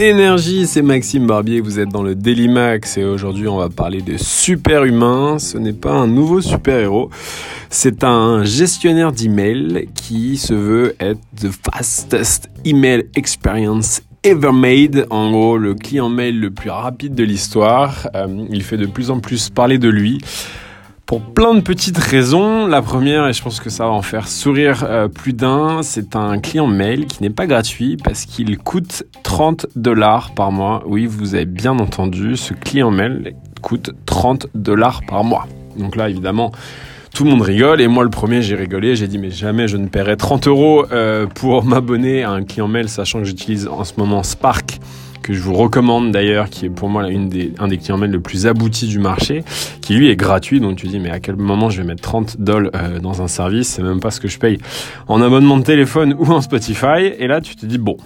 Énergie, c'est Maxime Barbier, vous êtes dans le Daily Max et aujourd'hui on va parler de super humain. Ce n'est pas un nouveau super-héros, c'est un gestionnaire d'email qui se veut être the fastest email experience ever made. En gros, le client mail le plus rapide de l'histoire. Euh, il fait de plus en plus parler de lui. Pour plein de petites raisons. La première, et je pense que ça va en faire sourire euh, plus d'un, c'est un client mail qui n'est pas gratuit parce qu'il coûte 30 dollars par mois. Oui, vous avez bien entendu, ce client mail coûte 30 dollars par mois. Donc là, évidemment, tout le monde rigole et moi le premier j'ai rigolé, j'ai dit mais jamais je ne paierai 30 euros euh, pour m'abonner à un client mail sachant que j'utilise en ce moment Spark que je vous recommande d'ailleurs, qui est pour moi une des, un des clients mail le plus abouti du marché, qui lui est gratuit. Donc tu dis, mais à quel moment je vais mettre 30 dollars euh, dans un service? C'est même pas ce que je paye en abonnement de téléphone ou en Spotify. Et là, tu te dis, bon,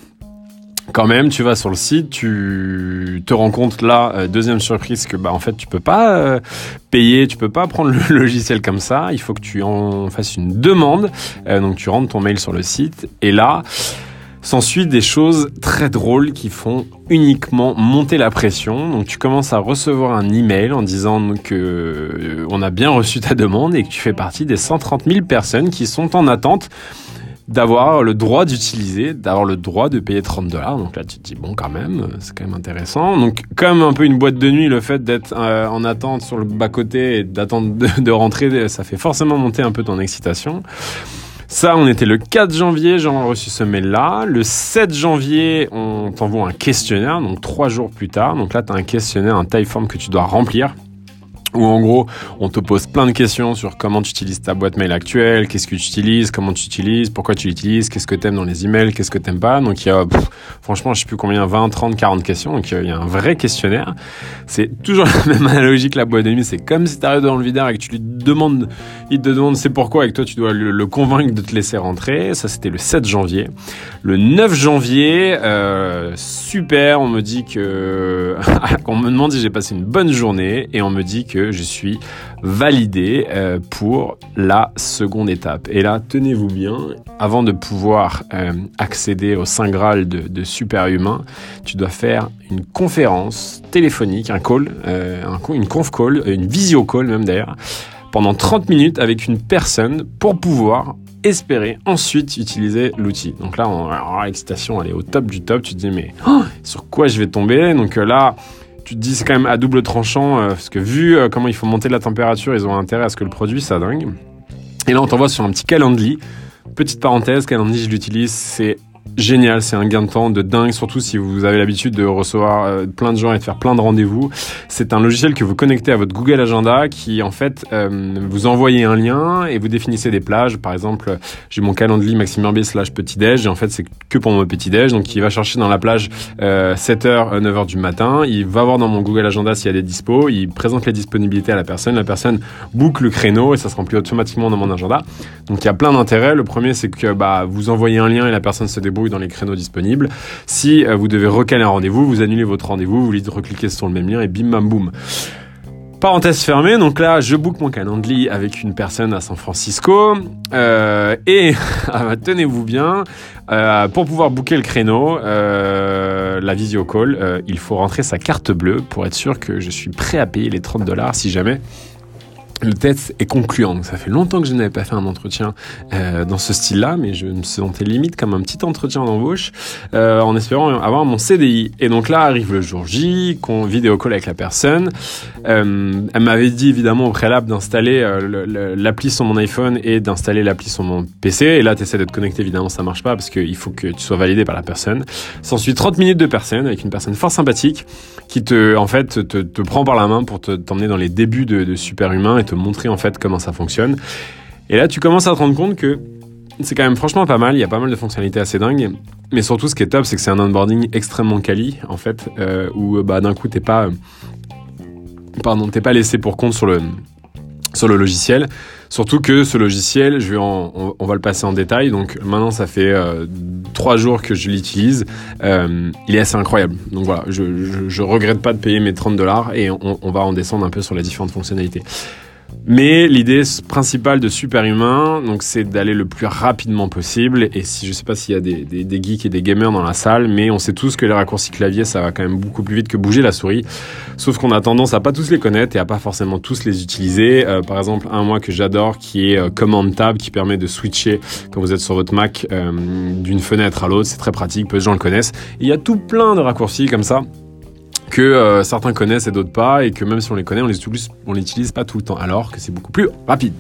quand même, tu vas sur le site, tu te rends compte là, euh, deuxième surprise, que bah en fait tu peux pas euh, payer, tu peux pas prendre le logiciel comme ça. Il faut que tu en fasses une demande. donc tu rentres ton mail sur le site et là. S'ensuit des choses très drôles qui font uniquement monter la pression. Donc tu commences à recevoir un email en disant que euh, on a bien reçu ta demande et que tu fais partie des 130 000 personnes qui sont en attente d'avoir le droit d'utiliser, d'avoir le droit de payer 30 dollars. Donc là, tu te dis, bon, quand même, c'est quand même intéressant. Donc, comme un peu une boîte de nuit, le fait d'être euh, en attente sur le bas-côté et d'attendre de, rentrer, ça fait forcément monter un peu ton excitation. Ça, on était le 4 janvier, j'ai reçu ce mail-là. Le 7 janvier, on t'envoie un questionnaire, donc trois jours plus tard. Donc là, tu as un questionnaire, un typeform que tu dois remplir où en gros, on te pose plein de questions sur comment tu utilises ta boîte mail actuelle, qu'est-ce que tu utilises, comment tu utilises, pourquoi tu l'utilises, qu'est-ce que t'aimes dans les emails, qu'est-ce que t'aimes pas. Donc il y a, franchement, je sais plus combien, 20, 30, 40 questions. Donc il y a un vrai questionnaire. C'est toujours la même analogie que la boîte de. C'est comme si t'arrives dans le videur et que tu lui demandes, il te demande c'est pourquoi et que toi tu dois le, convaincre de te laisser rentrer. Ça, c'était le 7 janvier. Le 9 janvier, euh, super, on me dit que, on me demande si j'ai passé une bonne journée et on me dit que je suis validé euh, pour la seconde étape. Et là, tenez-vous bien, avant de pouvoir euh, accéder au Saint Graal de, de Super Humain, tu dois faire une conférence téléphonique, un call, euh, une conf call, une visio call même d'ailleurs, pendant 30 minutes avec une personne pour pouvoir espérer ensuite utiliser l'outil. Donc là, l'excitation, elle est au top du top. Tu te dis, mais oh, sur quoi je vais tomber? Donc là, tu te dis c'est quand même à double tranchant euh, parce que vu euh, comment il faut monter la température, ils ont intérêt à ce que le produit ça dingue. Et là on t'envoie sur un petit Calendly. Petite parenthèse, Calendly je l'utilise, c'est génial, c'est un gain de temps de dingue, surtout si vous avez l'habitude de recevoir euh, plein de gens et de faire plein de rendez-vous. C'est un logiciel que vous connectez à votre Google Agenda qui en fait euh, vous envoyez un lien et vous définissez des plages. Par exemple, j'ai mon calendrier Maxime Herbier slash petit déj et en fait c'est que pour mon petit déj. Donc il va chercher dans la plage 7h, euh, 9h du matin. Il va voir dans mon Google Agenda s'il y a des dispos. Il présente les disponibilités à la personne. La personne book le créneau et ça se remplit automatiquement dans mon agenda. Donc il y a plein d'intérêts. Le premier c'est que bah, vous envoyez un lien et la personne se débrouille dans les créneaux disponibles. Si euh, vous devez recaler un rendez-vous, vous annulez votre rendez-vous, vous recliquez sur le même lien et bim bam boum. Parenthèse fermée, donc là je book mon calendrier avec une personne à San Francisco euh, et ah, tenez-vous bien, euh, pour pouvoir booker le créneau, la visio call, il faut rentrer sa carte bleue pour être sûr que je suis prêt à payer les 30 dollars si jamais le test est concluant. Donc ça fait longtemps que je n'avais pas fait un entretien euh, dans ce style-là, mais je me sentais limite comme un petit entretien d'embauche euh, en espérant avoir mon CDI. Et donc là arrive le jour J, qu'on vidéo call avec la personne. Euh, elle m'avait dit évidemment au préalable d'installer euh, l'appli sur mon iPhone et d'installer l'appli sur mon PC. Et là tu essaies de te connecter, évidemment ça marche pas parce qu'il faut que tu sois validé par la personne. S'ensuit 30 minutes de personne avec une personne fort sympathique qui te en fait te, te prend par la main pour t'emmener dans les débuts de, de Super Humain et montrer en fait comment ça fonctionne. Et là, tu commences à te rendre compte que c'est quand même franchement pas mal. Il y a pas mal de fonctionnalités assez dingues. Mais surtout, ce qui est top, c'est que c'est un onboarding extrêmement quali, en fait, euh, où bah, d'un coup, t'es pas, pardon, t'es pas laissé pour compte sur le, sur le logiciel. Surtout que ce logiciel, je vais on, va le passer en détail. Donc maintenant, ça fait euh, trois jours que je l'utilise. Euh, il est assez incroyable. Donc voilà, je, je, regrette pas de payer mes 30 dollars et on, on va en descendre un peu sur les différentes fonctionnalités. Mais l'idée principale de Superhumain, donc, c'est d'aller le plus rapidement possible. Et si je sais pas s'il y a des, geeks et des gamers dans la salle, mais on sait tous que les raccourcis clavier, ça va quand même beaucoup plus vite que bouger la souris. Sauf qu'on a tendance à pas tous les connaître et à pas forcément tous les utiliser. Euh, par exemple, un moi que j'adore, qui est euh, Command Tab, qui permet de switcher quand vous êtes sur votre Mac euh, d'une fenêtre à l'autre. C'est très pratique, peu de gens le connaissent. il y a tout plein de raccourcis comme ça que euh, certains connaissent et d'autres pas, et que même si on les connaît, on les utilise, pas tout le temps, alors que c'est beaucoup plus rapide.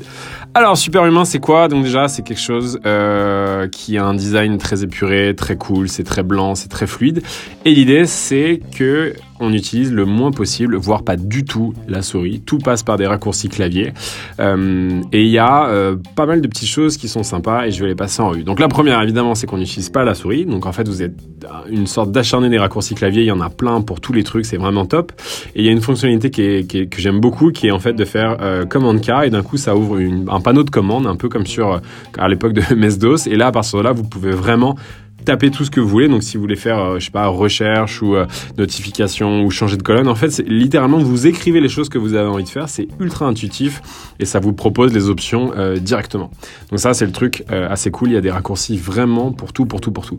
Alors, Superhumain, c'est quoi? Donc déjà, c'est quelque chose euh, qui a un design très épuré, très cool, c'est très blanc, c'est très fluide. Et l'idée, c'est que on utilise le moins possible, voire pas du tout, la souris. Tout passe par des raccourcis clavier. Euh, et il y a euh, pas mal de petites choses qui sont sympas et je vais les passer en revue. Donc la première, évidemment, c'est qu'on n'utilise pas la souris. Donc en fait, vous êtes une sorte d'acharné des raccourcis clavier. Il y en a plein pour tous les trucs, c'est vraiment top. Et il y a une fonctionnalité qui que j'aime beaucoup, qui est en fait de faire euh, commande K et d'un coup, ça ouvre un panneau de commande, un peu comme sur à l'époque de MS-DOS. Et là, à partir de là, vous pouvez vraiment tapez tout ce que vous voulez. Donc si vous voulez faire, euh, je sais pas, recherche ou euh, notification ou changer de colonne, en fait, c'est littéralement vous écrivez les choses que vous avez envie de faire. C'est ultra intuitif et ça vous propose les options euh, directement. Donc ça, c'est le truc assez cool. Il y a des raccourcis vraiment pour tout, pour tout, pour tout.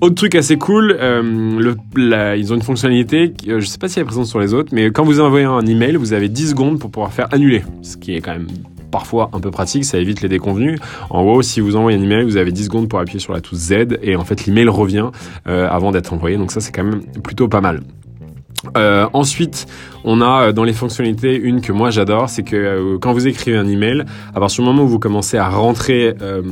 Autre truc assez cool, ils ont une fonctionnalité, je sais pas si elle est présente sur les autres, mais quand vous envoyez un email, vous avez 10 secondes pour pouvoir faire annuler, ce qui est quand même parfois un peu pratique, ça évite les déconvenus. En gros, si vous envoyez un email, vous avez 10 secondes pour appuyer sur la touche Z et en fait l'email revient euh, avant d'être envoyé. Donc ça c'est quand même plutôt pas mal. Euh, ensuite, on a euh, dans les fonctionnalités une que moi j'adore, c'est que euh, quand vous écrivez un email, à partir du moment où vous commencez à rentrer, euh,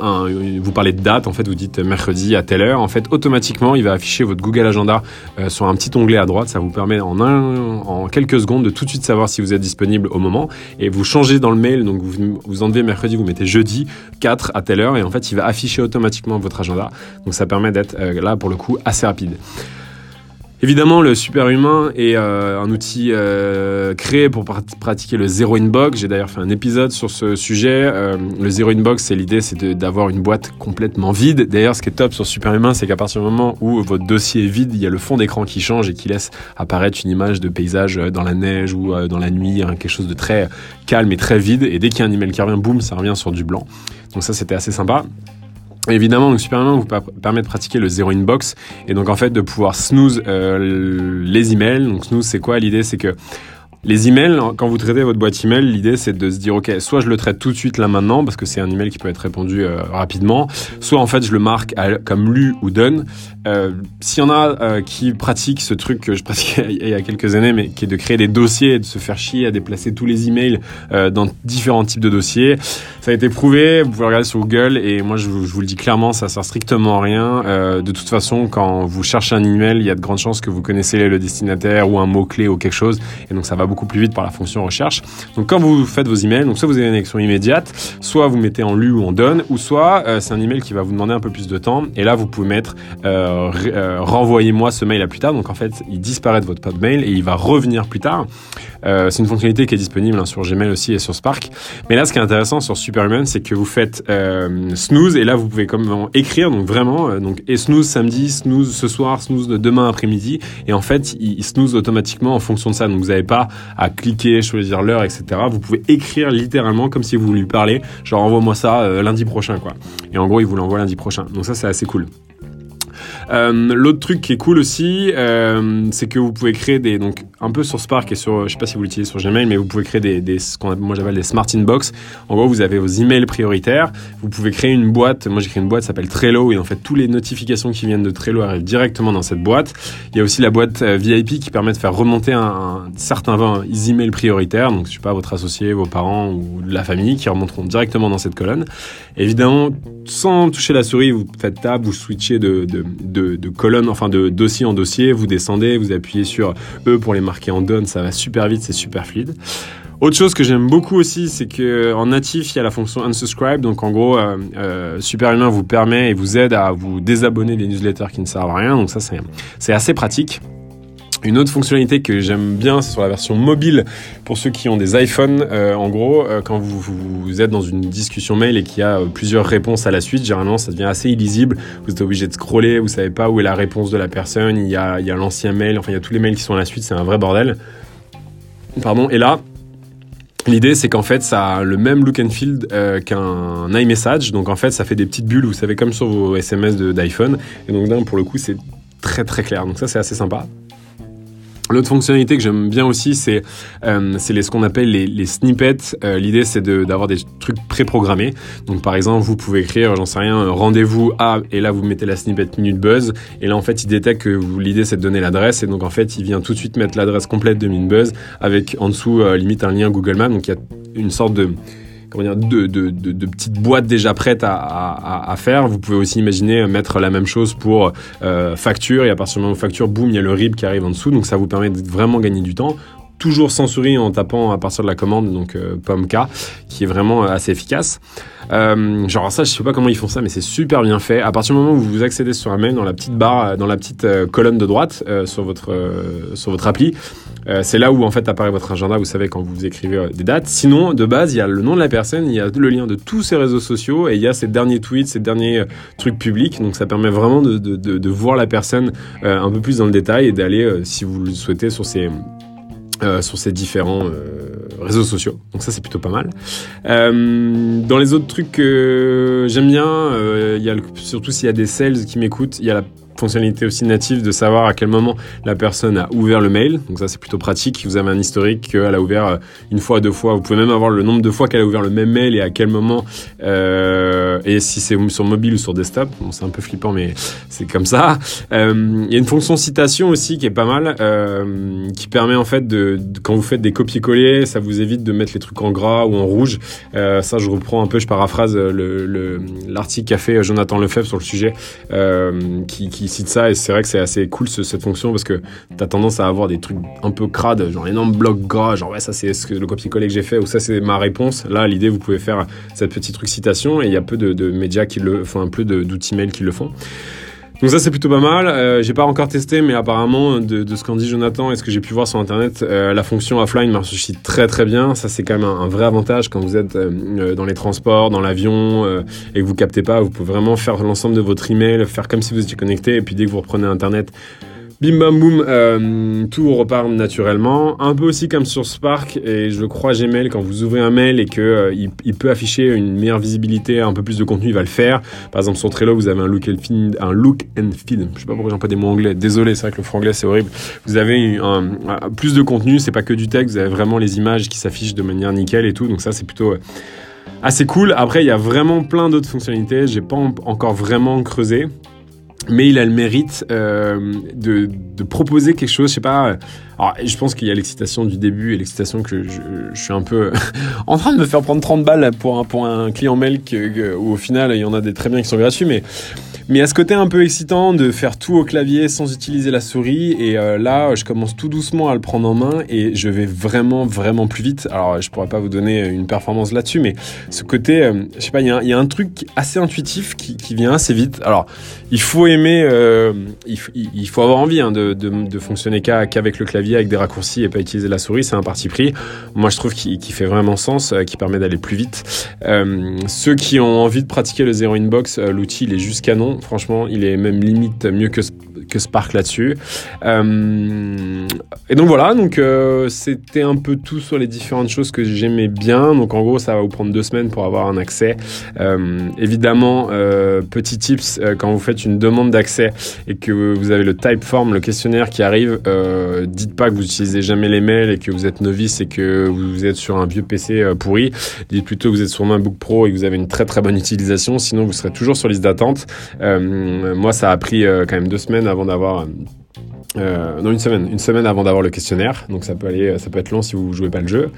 un, vous parlez de date, en fait, vous dites mercredi à telle heure, en fait, automatiquement, il va afficher votre Google Agenda sur un petit onglet à droite. Ça vous permet en un, en quelques secondes de tout de suite savoir si vous êtes disponible au moment. Et vous changez dans le mail, donc vous, vous enlevez mercredi, vous mettez jeudi 4 à telle heure, et en fait, il va afficher automatiquement votre agenda. Donc ça permet d'être là pour le coup assez rapide. Évidemment, le superhumain est euh, un outil euh, créé pour pratiquer le zéro inbox. J'ai d'ailleurs fait un épisode sur ce sujet. Euh, le zéro inbox, c'est l'idée, c'est d'avoir une boîte complètement vide. D'ailleurs, ce qui est top sur superhumain, c'est qu'à partir du moment où votre dossier est vide, il y a le fond d'écran qui change et qui laisse apparaître une image de paysage dans la neige ou dans la nuit, hein, quelque chose de très calme et très vide. Et dès qu'il y a un email qui revient, boum, ça revient sur du blanc. Donc ça, c'était assez sympa. Évidemment, donc Superman vous permet de pratiquer le zero inbox et donc en fait de pouvoir snooze euh, les emails. Donc snooze, c'est quoi? L'idée C'est que les emails, quand vous traitez votre boîte email, l'idée c'est de se dire ok, soit je le traite tout de suite là maintenant parce que c'est un email qui peut être répondu euh, rapidement, soit en fait je le marque comme lu ou done. Euh, S'il y en a euh, qui pratiquent ce truc que je pratiquais il y a quelques années, mais qui est de créer des dossiers et de se faire chier à déplacer tous les emails euh, dans différents types de dossiers, ça a été prouvé. Vous pouvez regarder sur Google et moi je, vous le dis clairement, ça sert strictement à rien. de toute façon, quand vous cherchez un email, il y a de grandes chances que vous connaissez le destinataire ou un mot clé ou quelque chose, et donc ça va beaucoup plus vite par la fonction recherche. Donc quand vous faites vos emails, donc soit vous avez une action immédiate, soit vous mettez en lu ou en donne, ou soit euh, c'est un email qui va vous demander un peu plus de temps. Et là, vous pouvez mettre euh, euh, renvoyez-moi ce mail à plus tard. Donc en fait, il disparaît de votre pod mail et il va revenir plus tard. c'est une fonctionnalité qui est disponible hein, sur Gmail aussi et sur Spark. Mais là, ce qui est intéressant sur Superhuman, c'est que vous faites snooze et là, vous pouvez comme écrire donc vraiment donc et snooze samedi, snooze ce soir, snooze demain après-midi. Et en fait, il snooze automatiquement en fonction de ça. Donc vous n'avez pas à cliquer, choisir l'heure, etc. Vous pouvez écrire littéralement comme si vous lui parlez, genre envoie-moi ça euh, lundi prochain, quoi. Et en gros, il vous l'envoie lundi prochain. Donc ça, c'est assez cool. Euh, l'autre truc qui est cool aussi, euh, c'est que vous pouvez créer des donc un peu sur Spark et sur je sais pas si vous l'utilisez sur Gmail, mais vous pouvez créer des, ce qu'on moi j'appelle des smart inbox. En gros, vous avez vos emails prioritaires. Vous pouvez créer une boîte. Moi, j'ai créé une boîte qui s'appelle Trello et en fait, toutes les notifications qui viennent de Trello arrivent directement dans cette boîte. Il y a aussi la boîte euh, VIP qui permet de faire remonter un, un certain emails prioritaires. Donc, je sais pas votre associé, vos parents ou la famille qui remonteront directement dans cette colonne. Évidemment, sans toucher la souris, vous faites tab, vous switchez de, de colonne, enfin de dossier en dossier, vous descendez, vous appuyez sur E pour les marquer en donne, ça va super vite, c'est super fluide. Autre chose que j'aime beaucoup aussi, c'est que en natif, il y a la fonction unsubscribe. Donc en gros, euh, euh, vous permet et vous aide à vous désabonner des newsletters qui ne servent à rien. Donc ça, c'est assez pratique. Une autre fonctionnalité que j'aime bien, c'est sur la version mobile pour ceux qui ont des iPhones. Euh, en gros, euh, quand vous, êtes dans une discussion mail et qu'il y a euh, plusieurs réponses à la suite, généralement ça devient assez illisible. Vous êtes obligé de scroller, vous savez pas où est la réponse de la personne. Il y a, l'ancien mail, enfin il y a tous les mails qui sont à la suite, c'est un vrai bordel. Pardon. Et là, L'idée, c'est qu'en fait, ça a le même look and feel qu'un iMessage. Donc, en fait, ça fait des petites bulles, vous savez, comme sur vos SMS d'iPhone. Et donc, pour le coup, c'est très très clair. Donc, ça, c'est assez sympa. L'autre fonctionnalité que j'aime bien aussi, c'est euh, ce qu'on appelle les, snippets. Euh, l'idée, c'est d'avoir des trucs préprogrammés. Donc, par exemple, vous pouvez écrire, j'en sais rien, rendez-vous à, et là, vous mettez la snippet minute buzz. Et là, en fait, il détecte que l'idée, c'est de donner l'adresse. Et donc, en fait, il vient tout de suite mettre l'adresse complète de minute buzz avec en dessous, euh, limite, un lien Google Maps. Donc, il y a une sorte de comment de, petites boîtes déjà prêtes à, faire. Vous pouvez aussi imaginer mettre la même chose pour euh, facture et à partir du moment où facture, boum, il y a le RIB qui arrive en dessous. Donc ça vous permet de vraiment gagner du temps toujours sans souris en tapant à partir de la commande, donc euh, POMK, qui est vraiment euh, assez efficace. Euh, genre ça, je sais pas comment ils font ça, mais c'est super bien fait. À partir du moment où vous accédez sur un mail, dans la petite barre, dans la petite colonne de droite sur votre sur votre appli, c'est là où en fait apparaît votre agenda. Vous savez quand vous écrivez des dates. Sinon, de base, il y a le nom de la personne, il y a le lien de tous ses réseaux sociaux et il y a ses derniers tweets, ses derniers trucs publics. Donc ça permet vraiment de, de, de, de voir la personne un peu plus dans le détail et d'aller, si vous le souhaitez, sur ses euh, sur ces différents euh, réseaux sociaux. Donc ça c'est plutôt pas mal. Euh, dans les autres trucs que j'aime bien, il y a surtout s'il y a des sales qui m'écoutent, il y a la fonctionnalité aussi native de savoir à quel moment la personne a ouvert le mail. Donc ça c'est plutôt pratique. Vous avez un historique qu'elle a ouvert euh, une fois, deux fois. Vous pouvez même avoir le nombre de fois qu'elle a ouvert le même mail et à quel moment. Euh, et si c'est sur mobile ou sur desktop. Bon, c'est un peu flippant mais c'est comme ça. Euh, il y a une fonction citation aussi qui est pas mal, qui permet en fait de, quand vous faites des copier-coller, ça vous évite de mettre les trucs en gras ou en rouge. Ça je reprends un peu, je paraphrase l'article le, qu'a fait Jonathan Lefebvre sur le sujet, qui cite ça et c'est vrai que c'est assez cool cette fonction parce que t'as tendance à avoir des trucs un peu crades, genre énorme bloc gras, genre ouais ça c'est ce que le copier-coller que j'ai fait ou ça c'est ma réponse. Là l'idée vous pouvez faire cette petite truc citation et il y a peu de, médias qui le font, un peu d'outils mail qui le font. Donc ça c'est plutôt pas mal. Euh, j'ai pas encore testé, mais apparemment de, ce qu'en dit Jonathan et ce que j'ai pu voir sur internet, euh, la fonction offline marche très très bien. Ça c'est quand même un, vrai avantage quand vous êtes euh, dans les transports, dans l'avion et que vous captez pas. Vous pouvez vraiment faire l'ensemble de votre email, faire comme si vous étiez connecté et puis dès que vous reprenez internet, Bim bam boum, euh, tout repart naturellement. Un peu aussi comme sur Spark et je crois Gmail, quand vous ouvrez un mail et que euh, il, peut afficher une meilleure visibilité, un peu plus de contenu, il va le faire. Par exemple sur Trello, vous avez un look and feel, un look and. Je sais pas pourquoi j'ai pas des mots anglais. Désolé, c'est vrai que le franglais c'est horrible. Vous avez plus de contenu, c'est pas que du texte. Vous avez vraiment les images qui s'affichent de manière nickel et tout. Donc ça c'est plutôt euh, assez cool. Après il y a vraiment plein d'autres fonctionnalités. J'ai pas encore vraiment creusé mais il a le mérite euh, de, de, proposer quelque chose, je sais pas. Alors, je pense qu'il y a l'excitation du début et l'excitation que je, suis un peu en train de me faire prendre 30 balles pour un, pour un client mail où au final il y en a des très bien qui sont gratuits, mais mais à ce côté un peu excitant de faire tout au clavier sans utiliser la souris. Et euh, là, je commence tout doucement à le prendre en main et je vais vraiment, vraiment plus vite. Alors, je pourrais pas vous donner une performance là-dessus, mais ce côté, euh, je sais pas, il y, a un truc assez intuitif qui, vient assez vite. Alors, il faut aimer, euh, il, faut avoir envie hein, de, fonctionner qu'avec le clavier, avec des raccourcis et pas utiliser la souris. C'est un parti pris. Moi, je trouve qu'il fait vraiment sens, qui permet d'aller plus vite. ceux qui ont envie de pratiquer le Zero Inbox, l'outil, il est juste canon. Franchement, il est même limite mieux que, que Spark là-dessus. Euh, et donc voilà, euh, c'était un peu tout sur les différentes choses que j'aimais bien. Donc en gros, ça va vous prendre deux semaines pour avoir un accès. Euh, évidemment, petit tips, quand vous faites une demande d'accès et que vous avez le type form, le questionnaire qui arrive, dites pas que vous utilisez jamais les mails et que vous êtes novice et que vous êtes sur un vieux PC pourri. Dites plutôt que vous êtes sur MacBook Pro et que vous avez une très très bonne utilisation. Sinon, vous serez toujours sur liste d'attente. Euh, moi, ça a pris euh, quand même deux semaines avant d'avoir euh, non, une semaine, une semaine avant d'avoir le questionnaire, donc ça peut aller, ça peut être long si vous jouez pas le jeu.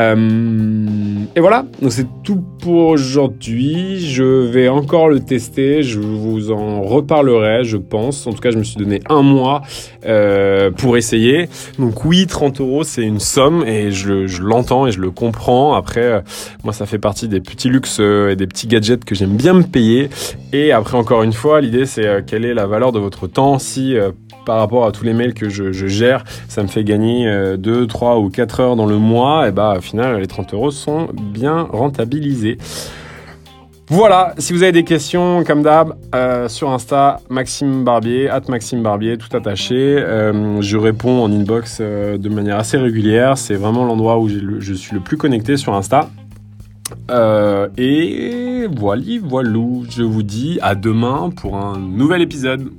Euh, et voilà, c'est tout pour aujourd'hui. Je vais encore le tester, je vous en reparlerai, je pense. En tout cas, je me suis donné un mois euh, pour essayer. Donc oui, 30 euros, c'est une somme et je, l'entends et je le comprends. Après, euh, moi, ça fait partie des petits luxes et des petits gadgets que j'aime bien me payer. Et après, encore une fois, l'idée, c'est quelle est la valeur de votre temps? Si par rapport à tous les mails que je, gère, ça me fait gagner 2, 3 ou 4 heures dans le mois, et bah au final les 30 euros sont bien rentabilisés. Voilà, si vous avez des questions, comme d'hab, euh, sur Insta, Maxime Barbier, at Maxime Barbier, tout attaché. Euh, je réponds en inbox euh, de manière assez régulière. C'est vraiment l'endroit où je suis le plus connecté sur Insta. et voilà, voilou. Je vous dis à demain pour un nouvel épisode.